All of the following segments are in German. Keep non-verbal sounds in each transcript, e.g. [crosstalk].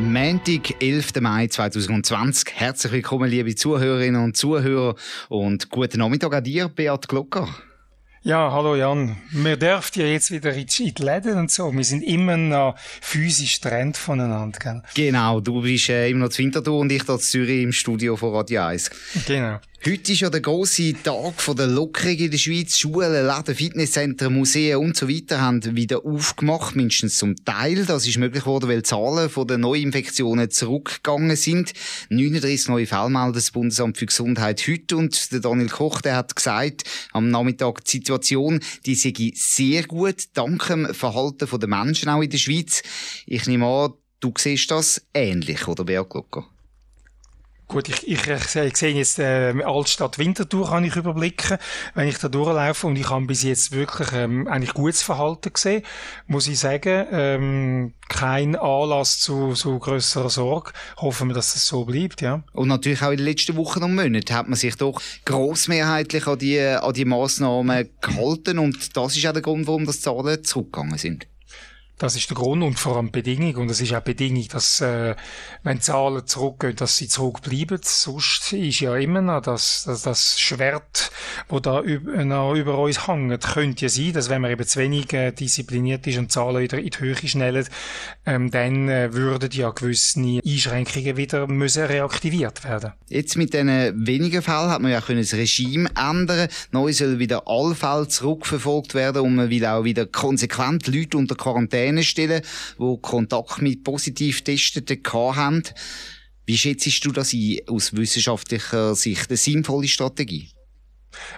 Montag, 11. Mai 2020. Herzlich willkommen, liebe Zuhörerinnen und Zuhörer und guten Nachmittag an dir, Beat Glocker. Ja, hallo Jan. Wir dürfen ja jetzt wieder in die Läden und so. Wir sind immer noch physisch getrennt voneinander, gell? Genau, du bist äh, immer noch zu Winterthur und ich hier in Zürich im Studio von Radio 1. Genau. Heute ist ja der grosse Tag der Lockerung in der Schweiz. Schulen, Läden, Fitnesszentren, Museen und so weiter haben wieder aufgemacht, mindestens zum Teil. Das ist möglich geworden, weil die Zahlen von den Neuinfektionen zurückgegangen sind. 39 neue Fälle meldet das Bundesamt für Gesundheit heute und der Daniel Koch, der hat gesagt, am Nachmittag die Situation, die sei sehr gut, dank dem Verhalten der Menschen auch in der Schweiz. Ich nehme an, du siehst das ähnlich, oder Beat Glocker? Gut, ich, ich, ich, sehe jetzt äh, Altstadt Winterthur kann ich überblicken, wenn ich da durchlaufe und ich habe bis jetzt wirklich ähm, eigentlich gutes Verhalten gesehen, muss ich sagen. Ähm, kein Anlass zu, zu grösserer Sorge. Hoffen wir, dass es so bleibt, ja. Und natürlich auch in den letzten Wochen und Monaten hat man sich doch grossmehrheitlich an die, an die Massnahmen gehalten und das ist auch der Grund, warum das Zahlen zurückgegangen sind. Das ist der Grund und vor allem die Bedingung. Und es ist auch Bedingung, dass, äh, wenn Zahlen zurückgehen, dass sie zurückbleiben. Sonst ist ja immer noch das, das, das Schwert, wo da über, noch über uns hängt, könnte ja sein, dass wenn man eben zu wenig äh, diszipliniert ist und Zahlen wieder in die Höhe schnellen, ähm, dann äh, würden ja gewisse Einschränkungen wieder müssen reaktiviert werden. Jetzt mit diesen wenigen Fällen hat man ja können das Regime ändern. Neu soll wieder alle Fälle zurückverfolgt werden und man will auch wieder konsequent Leute unter Quarantäne Quarantäne stellen, die Kontakt mit positiv Testeten haben. Wie schätzt du das aus wissenschaftlicher Sicht? Eine sinnvolle Strategie?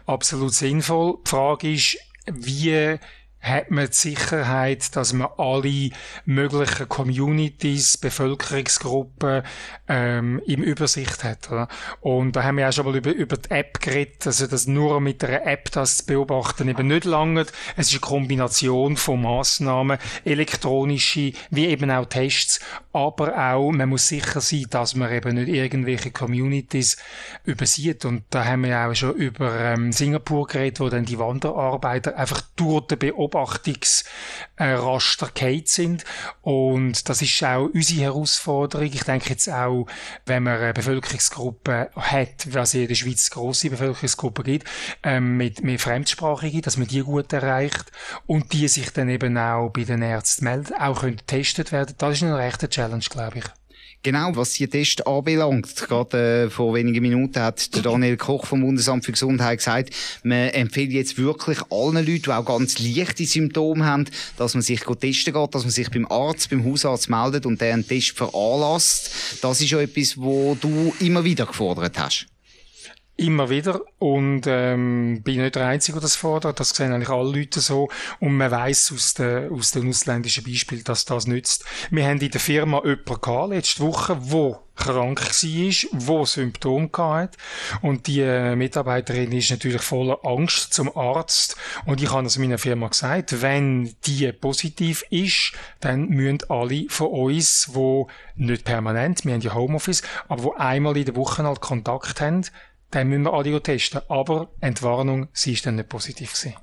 Absolut sinnvoll. Die Frage ist, wie hat man die Sicherheit, dass man alle möglichen Communities, Bevölkerungsgruppen ähm, im Übersicht hat. Oder? Und da haben wir auch schon mal über, über die App geredet, also dass nur mit einer App das zu beobachten eben nicht lange. Es ist eine Kombination von Massnahmen, elektronische, wie eben auch Tests, aber auch, man muss sicher sein, dass man eben nicht irgendwelche Communities übersieht. Und da haben wir auch schon über ähm, Singapur geredet, wo dann die Wanderarbeiter einfach durch den Beobachten Beobachtungsraster äh, sind. Und das ist auch unsere Herausforderung. Ich denke jetzt auch, wenn man eine Bevölkerungsgruppe hat, was in der Schweiz grosse Bevölkerungsgruppen gibt, ähm, mit, mit Fremdsprachigen, dass man die gut erreicht und die sich dann eben auch bei den Ärzten melden, auch können getestet werden. Das ist eine rechte Challenge, glaube ich. Genau, was die Tests anbelangt, gerade äh, vor wenigen Minuten hat der Daniel Koch vom Bundesamt für Gesundheit gesagt, man empfiehlt jetzt wirklich allen Leuten, die auch ganz leichte Symptome haben, dass man sich testen geht, dass man sich beim Arzt, beim Hausarzt meldet und der einen Test veranlasst. Das ist ja etwas, wo du immer wieder gefordert hast. Immer wieder. Und ähm, bin nicht der Einzige, der das fordert. Das sehen eigentlich alle Leute so. Und man weiß aus, den, aus den ausländischen Beispielen, dass das nützt. Wir haben in der Firma jemanden gehabt, letzte Woche, wo krank war, wo Symptome hatte. Und die äh, Mitarbeiterin ist natürlich voller Angst zum Arzt. Und ich habe es meiner Firma gesagt, wenn die positiv ist, dann müssen alle von uns, wo nicht permanent, wir haben ja Homeoffice, aber wo einmal in der Woche halt Kontakt haben, dann müssen wir alle testen. Aber Entwarnung, sie ist dann nicht positiv gewesen.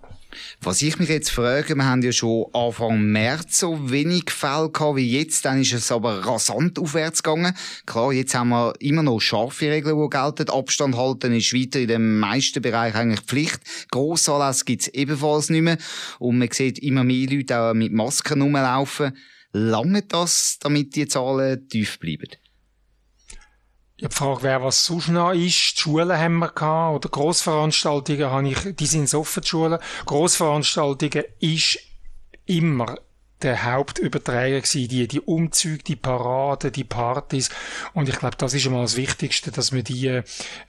Was ich mich jetzt frage, wir haben ja schon Anfang März so wenig Fälle gehabt wie jetzt, dann ist es aber rasant aufwärts gegangen. Klar, jetzt haben wir immer noch scharfe Regeln, die gelten. Abstand halten ist weiter in den meisten Bereichen eigentlich Pflicht. Grossanlässe gibt es ebenfalls nicht mehr. Und man sieht immer mehr Leute auch mit Masken rumlaufen. Lange das, damit die Zahlen tief bleiben? Ja, die Frage wäre, was sonst noch ist. Die Schulen haben wir gehabt, oder Grossveranstaltungen habe ich, die sind offen, die Schulen. Grossveranstaltungen ist immer der Hauptüberträger gewesen, die, die Umzüge, die Paraden, die Partys. Und ich glaube, das ist einmal das Wichtigste, dass wir die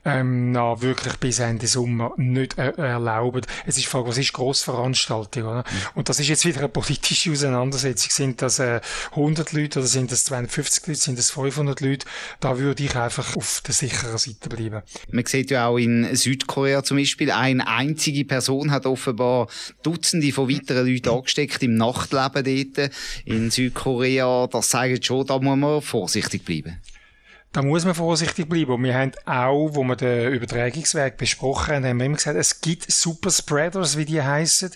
ähm, na, wirklich bis Ende Sommer nicht er erlauben. Es ist Frage, was ist Grossveranstaltung, oder? Mhm. Und das ist jetzt wieder eine politische Auseinandersetzung. Sind das äh, 100 Leute oder sind das 250 Leute, sind das 500 Leute? Da würde ich einfach auf der sicheren Seite bleiben. Man sieht ja auch in Südkorea zum Beispiel, eine einzige Person hat offenbar Dutzende von weiteren Leuten angesteckt im Nachtleben dort in Südkorea. Das zeigt schon, da muss man vorsichtig bleiben. Da muss man vorsichtig bleiben. Und wir haben auch, wo wir den Übertragungsweg besprochen haben, haben wir immer gesagt, es gibt Superspreaders, wie die heißen.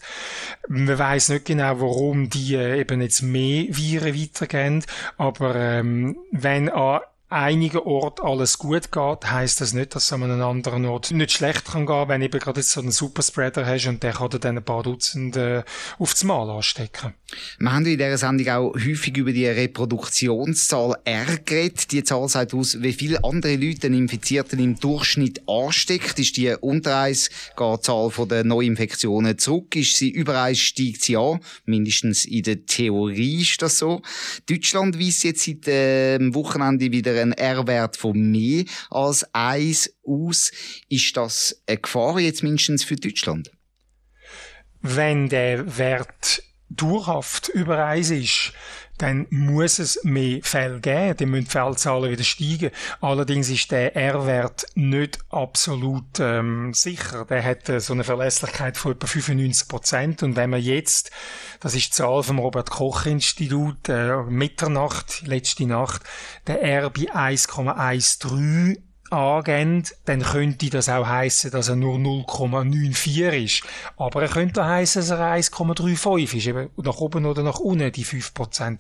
Man weiß nicht genau, warum die äh, eben jetzt mehr Viren weitergehen. Aber ähm, wenn an einigen Ort alles gut geht, heißt das nicht, dass es an einem anderen Ort nicht schlecht kann gehen, wenn eben gerade jetzt so einen Superspreader hast und der kann dann ein paar Dutzend äh, aufs Mal anstecken. Wir haben in dieser Sendung auch häufig über die Reproduktionszahl R geredet. Die Zahl sagt aus, wie viele andere Leute den Infizierten im Durchschnitt ansteckt. Ist die unter 1, geht die Zahl der Neuinfektionen zurück. Ist sie über 1, steigt sie an. Mindestens in der Theorie ist das so. Deutschland weist jetzt seit dem Wochenende wieder einen R-Wert von mehr als 1 aus. Ist das eine Gefahr jetzt mindestens für Deutschland? Wenn der Wert dauerhaft über eins ist, dann muss es mehr Fälle geben, dann müssen die Fällzahlen wieder steigen. Allerdings ist der R-Wert nicht absolut ähm, sicher. Der hat äh, so eine Verlässlichkeit von etwa 95 Prozent. Und wenn man jetzt, das ist die Zahl vom Robert-Koch-Institut, äh, Mitternacht, letzte Nacht, der R bei 1,13 angehen, dann könnte das auch heißen, dass er nur 0,94 ist. Aber er könnte heißen, dass er 1,35 ist, eben nach oben oder nach unten, die 5%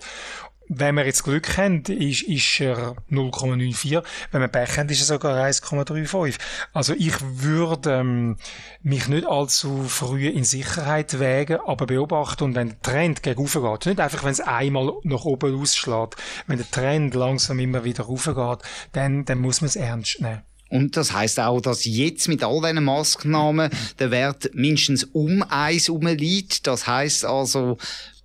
wenn wir jetzt Glück haben, ist, ist er 0,94. Wenn wir Pech haben, ist er sogar 1,35. Also ich würde ähm, mich nicht allzu früh in Sicherheit wägen, aber beobachten und wenn der Trend gegen geht, nicht einfach, wenn es einmal nach oben ausschlägt, wenn der Trend langsam immer wieder raufgeht, dann, dann muss man es ernst nehmen. Und das heißt auch, dass jetzt mit all diesen Maßnahmen der Wert mindestens um eins liegt. Das heißt also,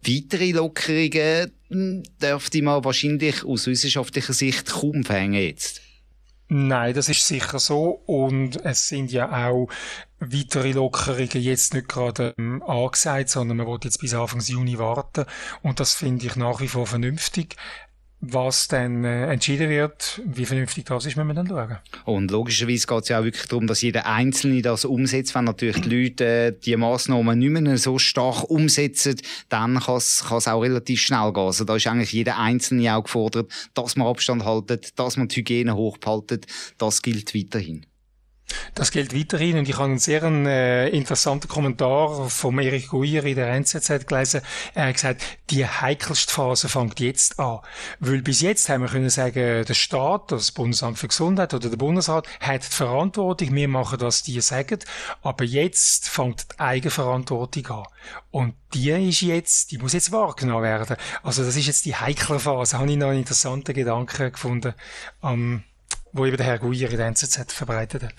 weitere Lockerungen dürfte man wahrscheinlich aus wissenschaftlicher Sicht kaum verhängen jetzt. Nein, das ist sicher so. Und es sind ja auch weitere Lockerungen jetzt nicht gerade ähm, angesagt, sondern man wird jetzt bis Anfang Juni warten. Und das finde ich nach wie vor vernünftig was dann äh, entschieden wird, wie vernünftig das ist, müssen wir dann schauen. Und logischerweise geht es ja auch wirklich darum, dass jeder Einzelne das umsetzt. Wenn natürlich die Leute äh, die Massnahmen nicht mehr so stark umsetzen, dann kann es auch relativ schnell gehen. Also da ist eigentlich jeder Einzelne auch gefordert, dass man Abstand haltet, dass man die Hygiene hochhaltet. Das gilt weiterhin. Das gilt weiterhin und ich habe einen sehr äh, interessanten Kommentar von Erich Guier in der NZZ gelesen. Er hat gesagt, die heikelste Phase fängt jetzt an. Weil bis jetzt haben wir können sagen, der Staat, das Bundesamt für Gesundheit oder der Bundesrat hat die Verantwortung, wir machen, was die sagen, aber jetzt fängt die Eigenverantwortung an. Und die ist jetzt, die muss jetzt wahrgenommen werden. Also das ist jetzt die heikle Phase. Habe ich noch einen interessanten Gedanken gefunden. Ähm, wo eben der Herr Guier in der NZZ verbreitet hat.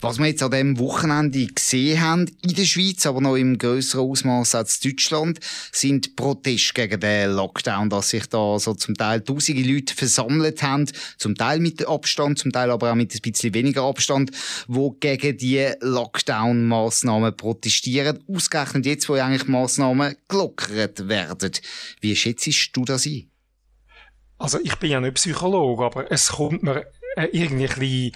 Was wir jetzt an diesem Wochenende gesehen haben, in der Schweiz, aber noch im grösseren Ausmaß als Deutschland, sind Proteste gegen den Lockdown, dass sich da so zum Teil tausende Leute versammelt haben, zum Teil mit Abstand, zum Teil aber auch mit ein bisschen weniger Abstand, wo gegen die Lockdown-Massnahmen protestieren, ausgerechnet jetzt, wo eigentlich Massnahmen gelockert werden. Wie schätzt du das ein? Also ich bin ja nicht Psychologe, aber es kommt mir äh, irgendwie ein bisschen,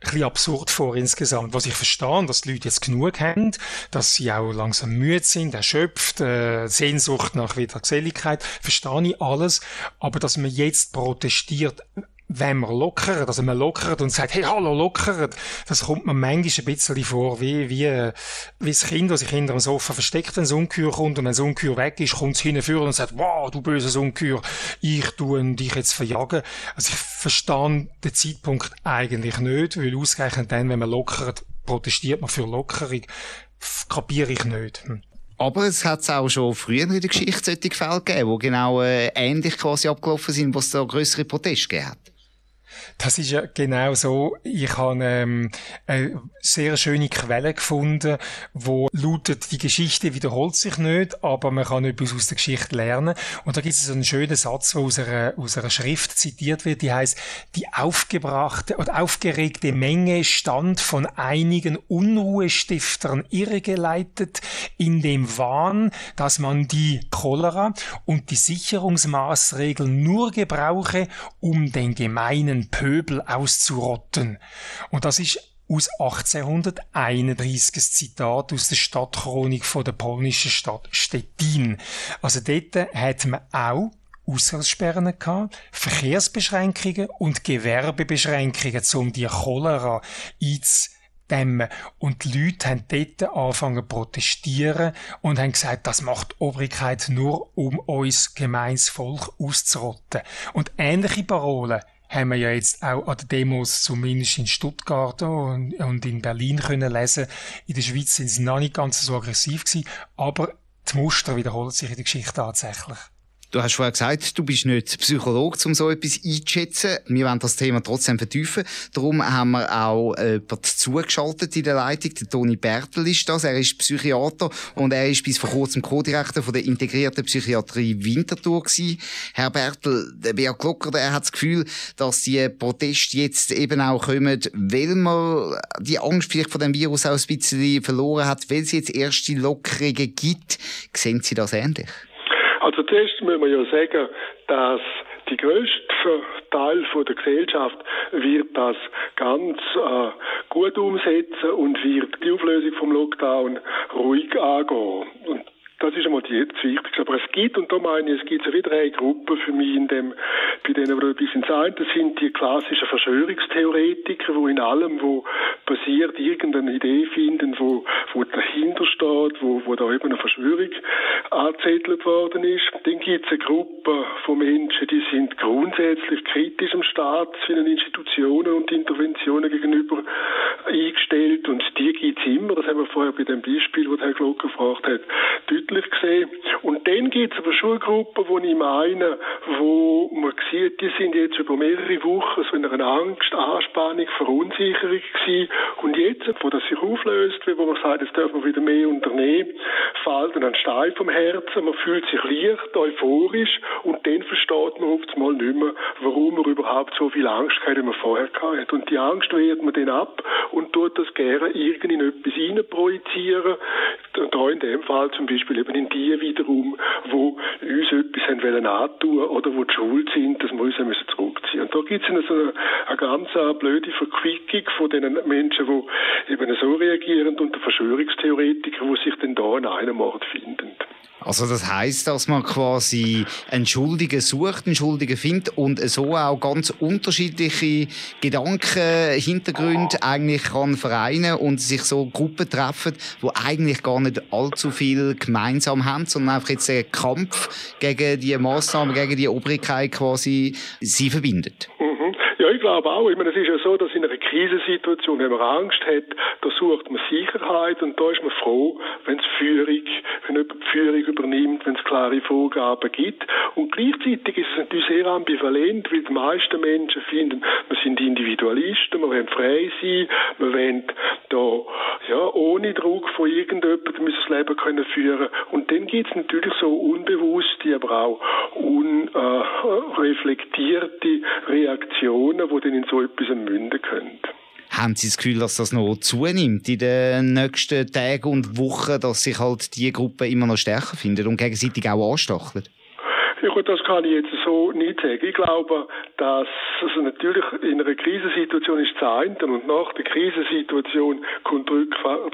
ein bisschen absurd vor insgesamt. Was ich verstehe, dass die Leute jetzt genug haben, dass sie auch langsam müde sind, erschöpft, äh, Sehnsucht nach wieder Geselligkeit, verstehe ich alles. Aber dass man jetzt protestiert, wenn man lockert, also man lockert und sagt, hey, hallo, lockert, das kommt mir manchmal ein bisschen vor, wie, wie, wie das Kind, das sich hinter dem Sofa versteckt, wenn das Ungeheuer kommt, und wenn das Ungeheuer weg ist, kommt es hinführen und sagt, wow, du böses Ungeheuer, ich tue dich jetzt verjagen. Also ich verstehe den Zeitpunkt eigentlich nicht, weil ausgerechnet dann, wenn man lockert, protestiert man für Lockerung, kapiere ich nicht. Hm. Aber es hat auch schon früher in der Geschichte solche Fälle gegeben, die genau äh, ähnlich quasi abgelaufen sind, was da größere Proteste gegeben hat. Das ist ja genau so. Ich habe ähm, eine sehr schöne Quelle gefunden, wo lautet, die Geschichte wiederholt sich nicht, aber man kann etwas aus der Geschichte lernen. Und da gibt es einen schönen Satz, der aus einer, aus einer Schrift zitiert wird, die heißt, die aufgebrachte oder aufgeregte Menge stand von einigen Unruhestiftern irregeleitet in dem Wahn, dass man die Cholera und die Sicherungsmaßregeln nur gebrauche, um den gemeinen Pöbel auszurotten. Und das ist aus 1831 ein Zitat aus der Stadtchronik von der polnischen Stadt Stettin. Also dort hat man auch Ausgangssperren gehabt, Verkehrsbeschränkungen und Gewerbebeschränkungen, um die Cholera einzudämmen. Und die Leute haben dort angefangen zu protestieren und haben gesagt, das macht die Obrigkeit nur, um uns gemeins Volk auszurotten. Und ähnliche Parolen haben wir ja jetzt auch an den Demos zumindest in Stuttgart und, und in Berlin können lesen. In der Schweiz sind sie noch nicht ganz so aggressiv gewesen, aber die Muster wiederholen sich in der Geschichte tatsächlich. Du hast vorher gesagt, du bist nicht Psychologe, um so etwas einzuschätzen. Wir wollen das Thema trotzdem vertiefen. Darum haben wir auch jemanden zugeschaltet in der Leitung. Der Toni Bertel ist das. Er ist Psychiater und er ist bis vor kurzem Co-Direktor der integrierten Psychiatrie Winterthur gewesen. Herr Bertel, der Beat Glocker, der hat das Gefühl, dass die Proteste jetzt eben auch kommen, weil man die Angst vielleicht vor dem Virus auch ein bisschen verloren hat, weil es jetzt erste Lockerungen gibt. Sehen Sie das ähnlich? Also zuerst müssen wir ja sagen, dass die größte Teil der Gesellschaft wird das ganz äh, gut umsetzen und wird die Auflösung vom Lockdown ruhig angehen. Und das ist einmal das Wichtigste. Aber es gibt, und da meine ich, es gibt so wieder eine Gruppe für mich in dem, bei denen wir ein bisschen sein, das sind die klassischen Verschwörungstheoretiker, wo in allem, wo passiert, irgendeine Idee finden, wo, wo dahinter steht, wo, wo da eben eine Verschwörung angezettelt worden ist. Dann gibt es eine Gruppe von Menschen, die sind grundsätzlich kritisch am Staat, seinen Institutionen und Interventionen gegenüber eingestellt und die gibt es immer, das haben wir vorher bei dem Beispiel, das Herr Glock gefragt hat, deutlich deutlich gesehen. Und dann gibt es aber Schulgruppen, wo ich meine, wo man sieht, die sind jetzt über mehrere Wochen so in einer Angst, Anspannung, Verunsicherung gewesen. Und jetzt, wo das sich auflöst, wo man sagt, jetzt dürfen wir wieder mehr unternehmen, fällt dann ein Stein vom Herzen, man fühlt sich leicht, euphorisch und dann versteht man oft mal nicht mehr, warum man überhaupt so viel Angst hatte, wie man vorher hatte. Und die Angst wehrt man dann ab und tut das gerne irgendwie in etwas projizieren. Und da in dem Fall zum Beispiel eben in die wiederum, wo uns etwas haben wollen antun oder wo die schuld sind, dass wir uns müssen zurückziehen. Und da gibt es eine, so eine, eine ganz blöde Verquickung von den Menschen, die eben so reagieren und der Verschwörungstheoretiker, die sich dann da in einem Ort finden. Also das heißt, dass man quasi einen Schuldigen sucht, einen Schuldigen findet und so auch ganz unterschiedliche Gedanken, Hintergründe eigentlich kann vereinen und sich so Gruppen treffen, wo eigentlich gar nicht allzu viel gemeinsam haben, sondern einfach jetzt einen Kampf gegen die Maßnahmen, gegen die Obrigkeit quasi sie verbindet. Mhm. Ja, ich glaube auch. Ich meine, es ist ja so, dass in einer Krisensituation, wenn man Angst hat, da sucht man Sicherheit und da ist man froh, wenn es Führung, wenn jemand die Führung übernimmt, wenn es klare Vorgaben gibt. Und gleichzeitig ist es natürlich sehr ambivalent, weil die meisten Menschen finden, wir sind Individualisten, wir wollen frei sein, wir wollen da, ja, ohne Druck von irgendjemandem das Leben können führen. Und dann gibt es natürlich so unbewusste, aber auch unreflektierte Reaktionen, die dann in so etwas münden können. Haben Sie das Gefühl, dass das noch zunimmt in den nächsten Tagen und Wochen, dass sich halt die Gruppe immer noch stärker findet und gegenseitig auch anstachelt? Ja das kann ich jetzt so nicht sagen. Ich glaube, dass also natürlich in einer Krisensituation ist das eine und nach der Krisensituation kommt die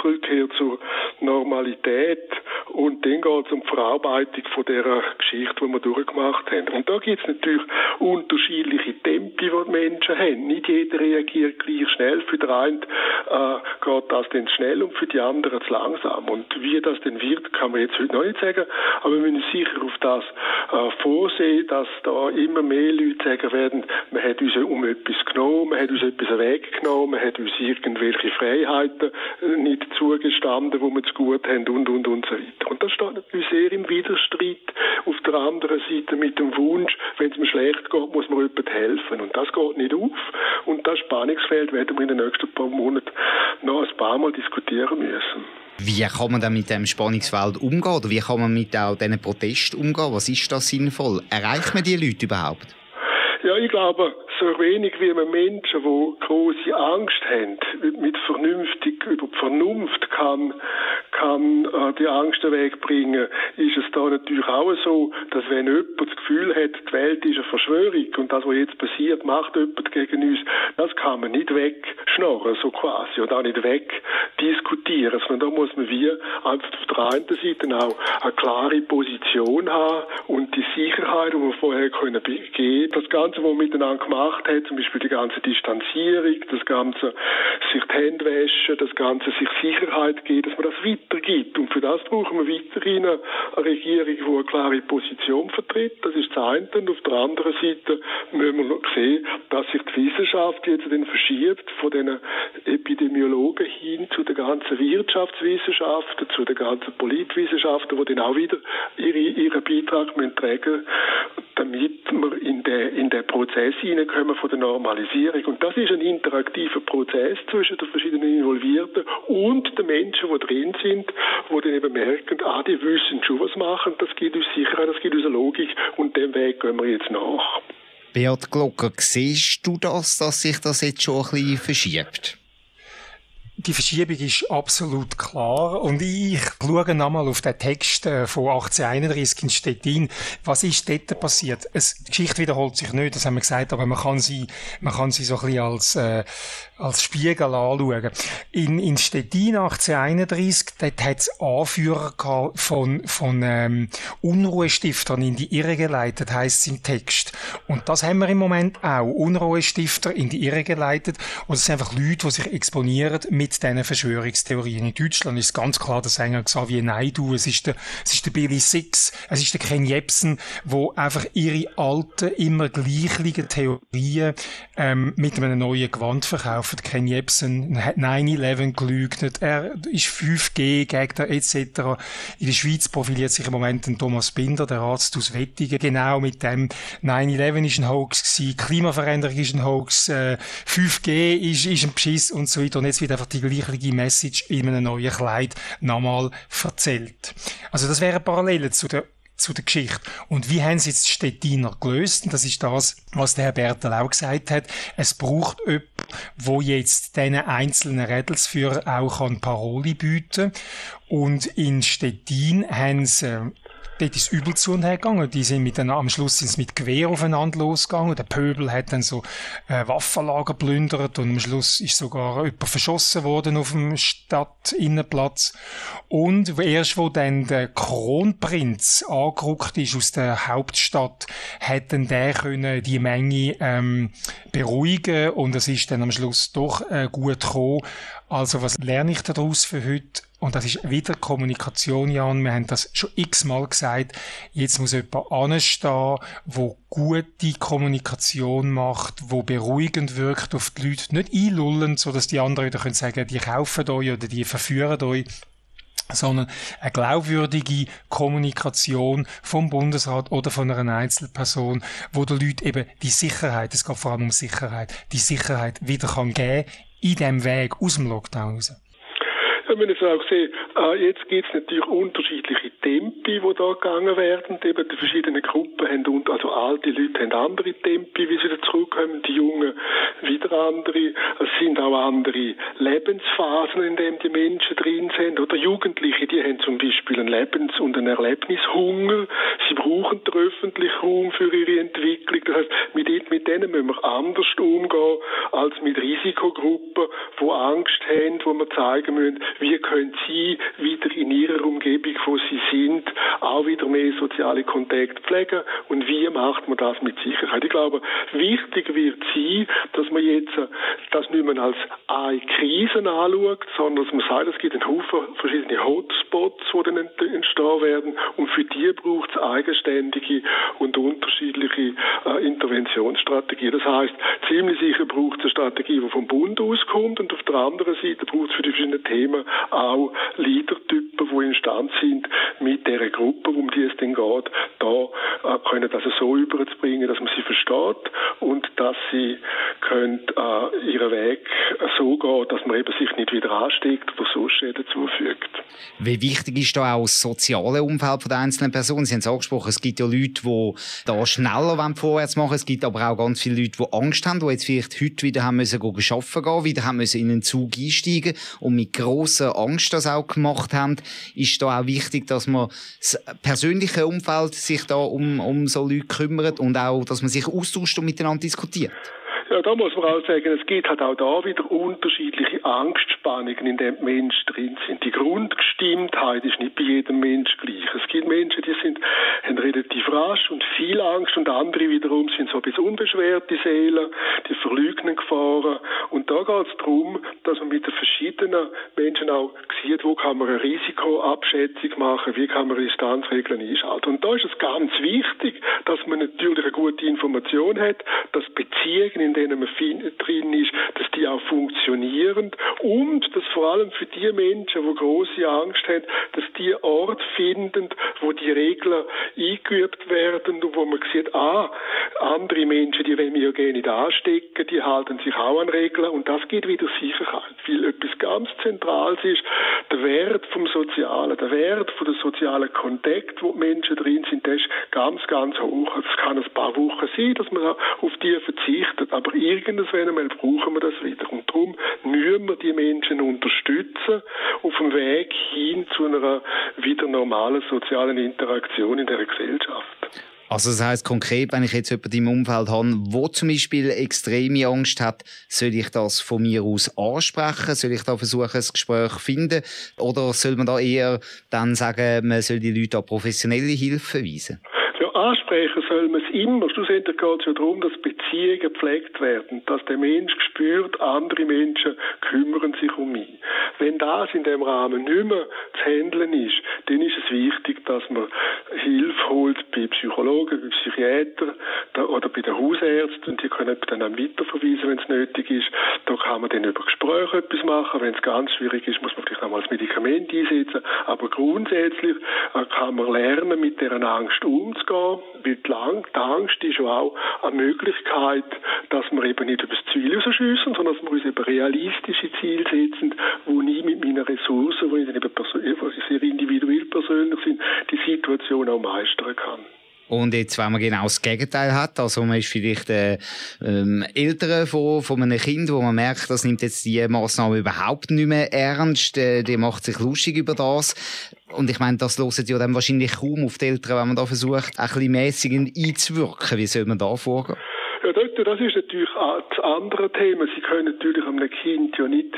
Rückkehr zur Normalität und dann geht es um die Verarbeitung von dieser Geschichte, die wir durchgemacht haben. Und da gibt es natürlich unterschiedliche Tempi, die die Menschen haben. Nicht jeder reagiert gleich schnell. Für den einen äh, geht das dann schnell und für die anderen zu langsam. Und wie das denn wird, kann man jetzt heute noch nicht sagen. Aber wir müssen sicher auf das äh, vorsehen, dass da immer mehr Leute sagen werden, man hat uns um etwas genommen, man hat uns etwas weggenommen, man hat uns irgendwelche Freiheiten äh, nicht zugestanden, wo wir zu gut haben und, und, und so weiter. Und das steht natürlich sehr im Widerstreit auf der anderen Seite mit dem Wunsch, wenn es mir schlecht geht, muss man jemandem helfen. Und das geht nicht auf. Und das Spannungsfeld werden wir in den nächsten paar Monaten noch ein paar Mal diskutieren müssen. Wie kann man dann mit dem Spannungsfeld umgehen? Oder wie kann man mit auch diesen Protesten umgehen? Was ist da sinnvoll? Erreicht man die Leute überhaupt? Ich glaube, so wenig wie man Menschen, die große Angst haben, mit vernünftig über die Vernunft kann, kann äh, die Angst wegbringen, ist es da natürlich auch so, dass wenn jemand das Gefühl hat, die Welt ist eine Verschwörung und das, was jetzt passiert, macht jemand gegen uns, das kann man nicht wegschnorren, so quasi, und auch nicht wegdiskutieren, sondern da muss man wie einfach auf der einen Seite auch eine klare Position haben und die Sicherheit, die wir vorher können geben. Das Ganze, man miteinander gemacht hat, zum Beispiel die ganze Distanzierung, das Ganze sich die Hände waschen, das Ganze sich Sicherheit geben, dass man das weitergibt. Und für das brauchen wir weiterhin eine Regierung, die eine klare Position vertritt. Das ist das eine. Und auf der anderen Seite müssen wir noch sehen, dass sich die Wissenschaft jetzt verschiebt von den Epidemiologen hin zu den ganzen Wirtschaftswissenschaften, zu den ganzen Politwissenschaften, die dann auch wieder ihre, ihren Beitrag müssen tragen damit wir in den, in den Prozess hineinkommen von der Normalisierung. Und das ist ein interaktiver Prozess zwischen den verschiedenen Involvierten und den Menschen, die drin sind, die dann eben merken, ah, die wissen schon, was machen, das gibt uns Sicherheit, das gibt uns eine Logik und dem Weg gehen wir jetzt nach. Beat Glocker, siehst du das, dass sich das jetzt schon ein bisschen verschiebt? Die Verschiebung ist absolut klar. Und ich schaue nochmal auf den Text äh, von 1831 in Stettin. Was ist dort passiert? Es, die Geschichte wiederholt sich nicht, das haben wir gesagt, aber man kann sie, man kann sie so ein bisschen als, äh, als Spiegel anschauen. In, in Stettin 1831, dort hat es Anführer von, von ähm, Unruhestiftern in die Irre geleitet, heisst es im Text. Und das haben wir im Moment auch. Unruhestifter in die Irre geleitet. Und es sind einfach Leute, die sich exponieren mit diesen Verschwörungstheorien. In Deutschland ist ganz klar der Sänger Xavier Naidu, es ist der, es ist der Billy Six, es ist der Ken Jebsen, wo einfach ihre alten, immer gleichen Theorien ähm, mit einem neuen Gewand verkaufen laufen. Ken Jebsen hat 9-11 geleugnet, er ist 5G-Gegner etc. In der Schweiz profiliert sich im Moment ein Thomas Binder, der Arzt aus Wettigen, genau mit dem 9-11 ist ein Hoax gewesen, Klimaveränderung ist ein Hoax, äh, 5G ist, ist ein Beschiss und so weiter. Und jetzt wird einfach die gleiche Message in einem neuen Kleid nochmal erzählt. Also das wäre Parallele zu der zu der Geschichte. Und wie haben sie jetzt Stettiner gelöst? Und das ist das, was der Herr Bertel auch gesagt hat. Es braucht jemanden, wo jetzt diesen einzelnen Rädelsführer auch kann Paroli bieten Und in Stettin haben sie dort ist übel zu und her gegangen. Die sind mit den, am Schluss sind mit Gewehr aufeinander losgegangen. Der Pöbel hat dann so äh, Waffenlager plündert und am Schluss ist sogar jemand verschossen worden auf dem Stadtinnenplatz. Und erst wo dann der Kronprinz angerückt ist aus der Hauptstadt, hat dann der können die Menge ähm, beruhigen und es ist dann am Schluss doch äh, gut gekommen. Also was lerne ich daraus für heute? Und das ist wieder Kommunikation, Jan. Wir haben das schon x-mal gesagt. Jetzt muss jemand anstehen, wo gute Kommunikation macht, wo beruhigend wirkt auf die Leute. Nicht einlullend, so dass die anderen wieder können sagen, die kaufen euch oder die verführen euch sondern eine glaubwürdige Kommunikation vom Bundesrat oder von einer Einzelperson, wo der Leute eben die Sicherheit, es geht vor allem um Sicherheit, die Sicherheit wieder kann geben in dem Weg aus dem Lockdown raus. Wir müssen auch sehen, jetzt gibt es natürlich unterschiedliche Tempi, die da gegangen werden. Eben die verschiedenen Gruppen haben, und, also alte Leute haben andere Tempi, wie sie wieder zurückkommen, die Jungen wieder andere. Es sind auch andere Lebensphasen, in denen die Menschen drin sind. Oder Jugendliche, die haben zum Beispiel einen Lebens- und einen Erlebnishunger. Sie brauchen den öffentlichen Raum für ihre Entwicklung. Das heißt, mit, mit denen müssen wir anders umgehen als mit Risikogruppen, die Angst haben, wo wir zeigen müssen, wie wie können sie wieder in ihrer Umgebung, wo sie sind, auch wieder mehr soziale Kontakte pflegen und wie macht man das mit Sicherheit? Ich glaube, wichtig wird sein, dass man jetzt das nicht mehr als eine Krise anschaut, sondern dass man sagt, es gibt einen Haufen verschiedene Hotspots, die dann entstehen werden und für die braucht es eigenständige und unterschiedliche äh, Interventionsstrategien. Das heißt, ziemlich sicher braucht es eine Strategie, die vom Bund auskommt und auf der anderen Seite braucht es für die verschiedenen Themen auch Leadertypen, die imstand sind, mit der Gruppe, um die es denn geht, da äh, können das so überzubringen, dass man sie versteht und dass sie können, äh, ihren Weg so gehen, dass man eben sich nicht wieder ansteckt oder so Schäden zufügt. Wie wichtig ist da auch das soziale Umfeld der einzelnen Personen? Sie haben es angesprochen, es gibt ja Leute, die da schneller vorwärts machen Es gibt aber auch ganz viele Leute, die Angst haben, die jetzt vielleicht heute wieder haben müssen arbeiten gehen, wieder haben müssen in einen Zug einsteigen und mit grosser Angst das auch gemacht haben. Ist da auch wichtig, dass man das persönliche Umfeld sich da um, um so Leute kümmert und auch, dass man sich austauscht und miteinander diskutiert? Da muss man auch sagen, es gibt halt auch da wieder unterschiedliche Angstspannungen, in denen Menschen drin sind. Die Grundgestimmtheit ist nicht bei jedem Mensch gleich. Es gibt Menschen, die sind, haben relativ rasch und viel Angst und andere wiederum sind so bis unbeschwerte Seelen, die verleugnen Gefahren. Und da geht es darum, dass man mit den verschiedenen Menschen auch sieht, wo kann man eine Risikoabschätzung machen, wie kann man Distanzregeln einschalten. Und da ist es ganz wichtig, dass man natürlich eine gute Information hat, dass Beziehungen in denen man drin ist, dass die auch funktionieren und dass vor allem für die Menschen, die große Angst haben, dass die Ort finden, wo die Regeln eingeübt werden und wo man sieht, ah, andere Menschen, die wollen mich ja gerne nicht anstecken, die halten sich auch an Regeln und das geht wieder Sicherheit, weil etwas ganz Zentrales ist, der Wert vom Sozialen, der Wert von der sozialen Kontakt, wo die Menschen drin sind, der ist ganz, ganz hoch. Es kann ein paar Wochen sein, dass man auf die verzichtet, aber irgendwann einmal brauchen wir das wieder. Und darum müssen wir die Menschen unterstützen auf dem Weg hin zu einer wieder normalen sozialen Interaktion in der Gesellschaft. Also das heißt konkret, wenn ich jetzt jemanden im Umfeld habe, wo zum Beispiel extreme Angst hat, soll ich das von mir aus ansprechen? Soll ich da versuchen, ein Gespräch zu finden? Oder soll man da eher dann sagen, man soll die Leute an professionelle Hilfe weisen? ansprechen soll man immer. Schlussendlich geht es ja darum, dass Beziehungen gepflegt werden, dass der Mensch spürt, andere Menschen kümmern sich um mich. Wenn das in dem Rahmen nicht mehr zu handeln ist, dann ist es wichtig, dass man Hilfe holt bei Psychologen, bei Psychiatern oder bei den Hausärzten und die können dann auch weiterverweisen, wenn es nötig ist. Da kann man dann über Gespräche etwas machen. Wenn es ganz schwierig ist, muss man vielleicht auch mal das Medikament einsetzen. Aber grundsätzlich äh, kann man lernen, mit dieser Angst umzugehen weil die Angst ist auch eine Möglichkeit, dass wir eben nicht über das Ziel rausschiessen, sondern dass wir uns eben realistische Ziele setzen, wo ich mit meinen Ressourcen, eben sehr individuell persönlich sind, die Situation auch meistern kann. Und jetzt, wenn man genau das Gegenteil hat, also man ist vielleicht äh, ähm, Eltern von, von einem Kind, wo man merkt, das nimmt jetzt die Massnahme überhaupt nicht mehr ernst, äh, die macht sich lustig über das. Und ich meine, das loset ja dann wahrscheinlich kaum auf die Eltern, wenn man da versucht, ein bisschen mäßigend einzuwirken. Wie soll man da vorgehen? Ja, das ist natürlich das andere Thema. Sie können natürlich einem Kind ja nicht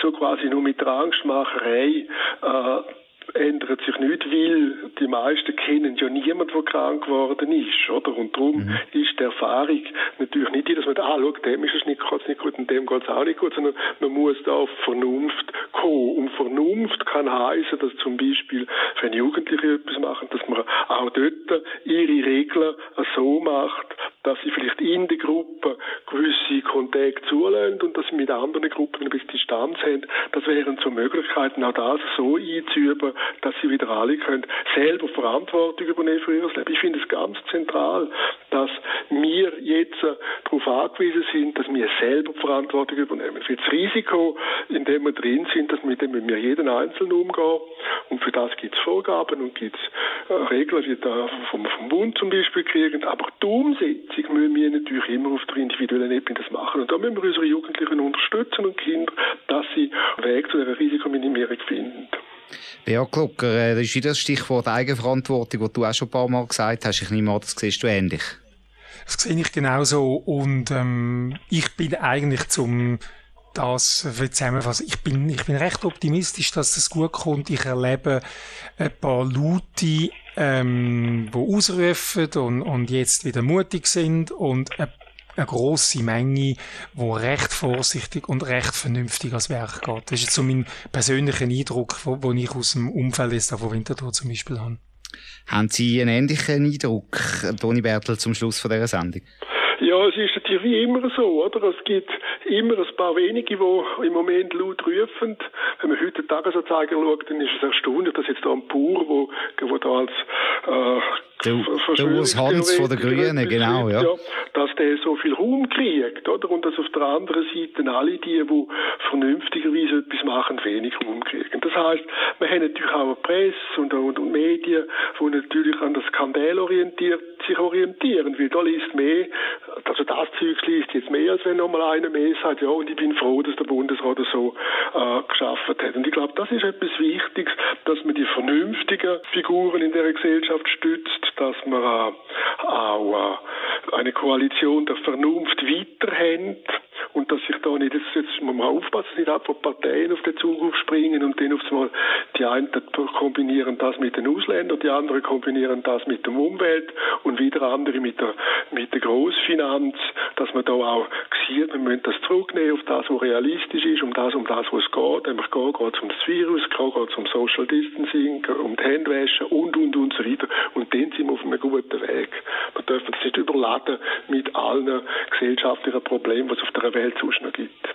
so quasi nur mit der Angstmacherei äh, ändert sich nicht, weil die meisten kennen ja niemand, der krank geworden ist, oder? Und darum mhm. ist die Erfahrung natürlich nicht die, dass man da, ah, schau, dem ist es nicht, geht's nicht gut und dem geht es auch nicht gut, sondern man muss da auf Vernunft kommen. Und Vernunft kann heißen, dass zum Beispiel, wenn Jugendliche etwas machen, dass man auch dort ihre Regeln so macht, dass sie vielleicht in der Gruppe gewisse Kontakte zulassen und dass sie mit anderen Gruppen ein bisschen Distanz haben. Das wären so Möglichkeiten, auch das so einzuüben, dass sie wieder alle können selber Verantwortung übernehmen für ihr Leben. Ich finde es ganz zentral, dass wir jetzt darauf angewiesen sind, dass wir selber Verantwortung übernehmen. Für das Risiko, in dem wir drin sind, dass mit dem wir jeden Einzelnen umgehen. Und für das gibt es Vorgaben und gibt es äh, Regeln, die da vom, vom Bund zum Beispiel kriegen. Aber die Umsetzung müssen wir natürlich immer auf der individuellen Ebene das machen. Und da müssen wir unsere Jugendlichen unterstützen und Kinder, dass sie einen Weg zu einer Risikominimierung finden. Beat Glucker, äh, das ist wieder das Stichwort Eigenverantwortung, das du auch schon ein paar Mal gesagt hast. Ich nehme an, das siehst du ähnlich. Das sehe ich genauso. Und ähm, ich bin eigentlich zum das zusammenfassen. Ich bin, ich bin recht optimistisch, dass das gut kommt. Ich erlebe ein paar Leute, ähm, die ausrufen und, und jetzt wieder mutig sind und eine, eine grosse Menge, die recht vorsichtig und recht vernünftig ans Werk geht. Das ist jetzt so mein persönlicher Eindruck, den ich aus dem Umfeld jetzt von Winterthur zum Beispiel habe. Haben Sie einen ähnlichen Eindruck, Toni Bertel, zum Schluss von dieser Sendung? Ja, es ist natürlich wie immer so, oder? Es gibt immer ein paar wenige, die im Moment laut rufen. Wenn man heute den Tagesanzeiger schaut, dann ist es erstaunlich, dass jetzt da ein Pur, wo, wo da als äh, der, der Urs Hans von der Grünen, genau, ja. Dass der so viel Raum kriegt, oder? Und dass auf der anderen Seite alle die, die vernünftigerweise etwas machen, wenig Raum kriegen. Das heißt, wir haben natürlich auch eine Presse und, und, und Medien, die natürlich an das Skandal orientiert, sich orientieren, weil da liest mehr, also das Zeug liest jetzt mehr, als wenn nochmal einer mehr sagt, ja, und ich bin froh, dass der Bundesrat das so äh, geschafft hat. Und ich glaube, das ist etwas Wichtiges, dass man die vernünftigen Figuren in der Gesellschaft stützt, dass man äh, auch eine Koalition der Vernunft weiterhält und dass sich da nicht, jetzt, muss man aufpassen, nicht einfach Parteien auf den Zug aufspringen und dann auf einmal die einen kombinieren das mit den Ausländern, die anderen kombinieren das mit der Umwelt und wieder andere mit der, mit der Großfinanz, dass man da auch sieht, wir müssen das zurücknehmen auf das, was realistisch ist, um das, um das, was es geht. Nämlich geht, geht es um das Virus, geht es um Social Distancing, um die Händewaschen und, und, und so weiter. Und dann sind wir auf einem guten Weg. Wir dürfen es nicht überladen mit allen gesellschaftlichen Problemen, die es auf der Welt sonst noch gibt.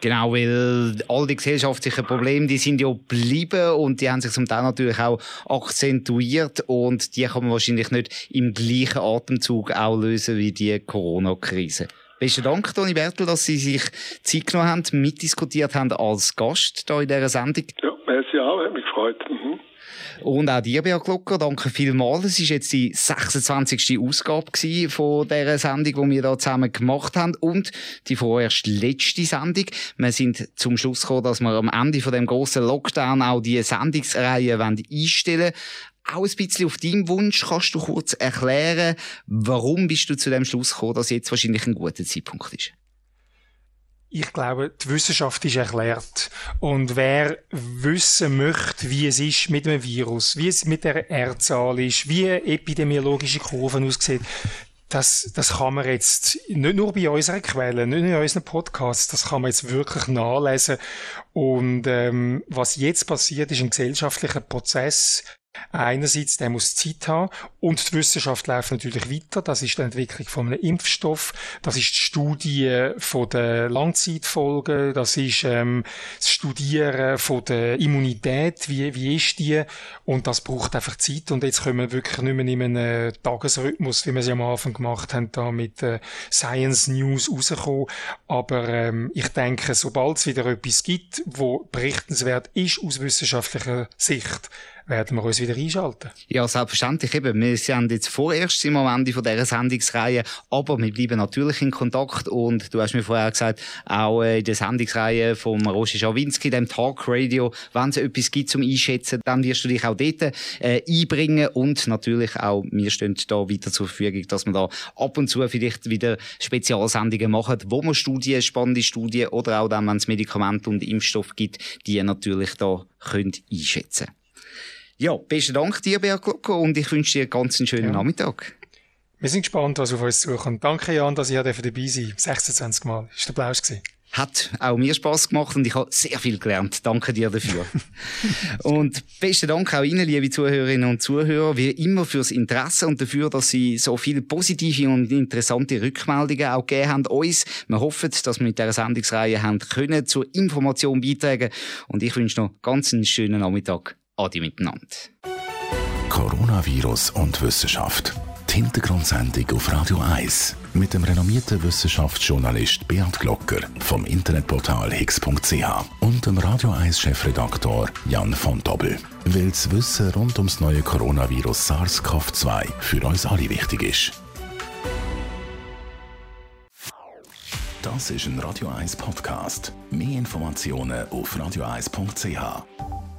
Genau, weil all die gesellschaftlichen Probleme, die sind ja geblieben und die haben sich zum Teil natürlich auch akzentuiert und die kann man wahrscheinlich nicht im gleichen Atemzug auch lösen wie die Corona-Krise. Besten Dank, Toni Bertel, dass Sie sich Zeit genommen haben, mitdiskutiert haben als Gast hier in dieser Sendung. Ja, merci auch, hat mich gefreut. Und auch dir, Bea Glocker, danke vielmals. Es war jetzt die 26. Ausgabe von dieser Sendung, die wir hier zusammen gemacht haben. Und die vorerst letzte Sendung. Wir sind zum Schluss gekommen, dass wir am Ende von dem grossen Lockdown auch die Sendungsreihe einstellen wollen auch ein bisschen auf deinem Wunsch. Kannst du kurz erklären, warum bist du zu dem Schluss gekommen, dass jetzt wahrscheinlich ein guter Zeitpunkt ist? Ich glaube, die Wissenschaft ist erklärt. Und wer wissen möchte, wie es ist mit dem Virus, wie es mit der R-Zahl ist, wie epidemiologische Kurven aussehen, das, das kann man jetzt nicht nur bei unseren Quellen, nicht nur in unseren Podcasts, das kann man jetzt wirklich nachlesen. Und ähm, was jetzt passiert, ist ein gesellschaftlicher Prozess, Einerseits, der muss Zeit haben und die Wissenschaft läuft natürlich weiter. Das ist die Entwicklung von einem Impfstoff, das ist die Studie von der Langzeitfolgen, das ist ähm, das Studieren von der Immunität, wie, wie ist die? Und das braucht einfach Zeit. Und jetzt können wir wirklich nicht mehr in einem Tagesrhythmus, wie wir es ja am Anfang gemacht haben, da mit äh, Science News rauskommen. Aber ähm, ich denke, sobald es wieder etwas gibt, wo berichtenswert ist aus wissenschaftlicher Sicht, werden wir uns wieder einschalten. Ja, selbstverständlich. Eben. Wir sind jetzt vorerst im Moment von dieser Sendungsreihe, aber wir bleiben natürlich in Kontakt und du hast mir vorher gesagt, auch äh, in der Sendungsreihe vom Roger Schawinski, dem Talk Radio, wenn es etwas gibt zum Einschätzen, dann wirst du dich auch dort äh, einbringen und natürlich auch, wir stehen da weiter zur Verfügung, dass wir da ab und zu vielleicht wieder Spezialsendungen machen, wo wir Studien, spannende Studien oder auch dann, wenn es Medikamente und Impfstoff gibt, die natürlich da können einschätzen können. Ja, besten Dank dir, Bea Glocko, und ich wünsche dir ganz einen schönen ja. Nachmittag. Wir sind gespannt, was auf uns zukommt. Danke, Jan, dass ich dabei sein 26 Mal. Das war der Applaus. Hat auch mir Spass gemacht und ich habe sehr viel gelernt. Danke dir dafür. [laughs] und besten Dank auch Ihnen, liebe Zuhörerinnen und Zuhörer, wie immer fürs Interesse und dafür, dass Sie so viele positive und interessante Rückmeldungen auch gegeben haben uns. Wir hoffen, dass wir mit dieser Sendungsreihe haben können zur Information beitragen und ich wünsche noch ganz einen schönen Nachmittag. Adi miteinander. Coronavirus und Wissenschaft. Die Hintergrundsendung auf Radio 1 mit dem renommierten Wissenschaftsjournalist Beat Glocker vom Internetportal higgs.ch und dem Radio 1 Chefredaktor Jan von Dobbel. Weil das Wissen rund ums neue Coronavirus SARS-CoV-2 für uns alle wichtig ist. Das ist ein Radio 1 Podcast. Mehr Informationen auf radio1.ch.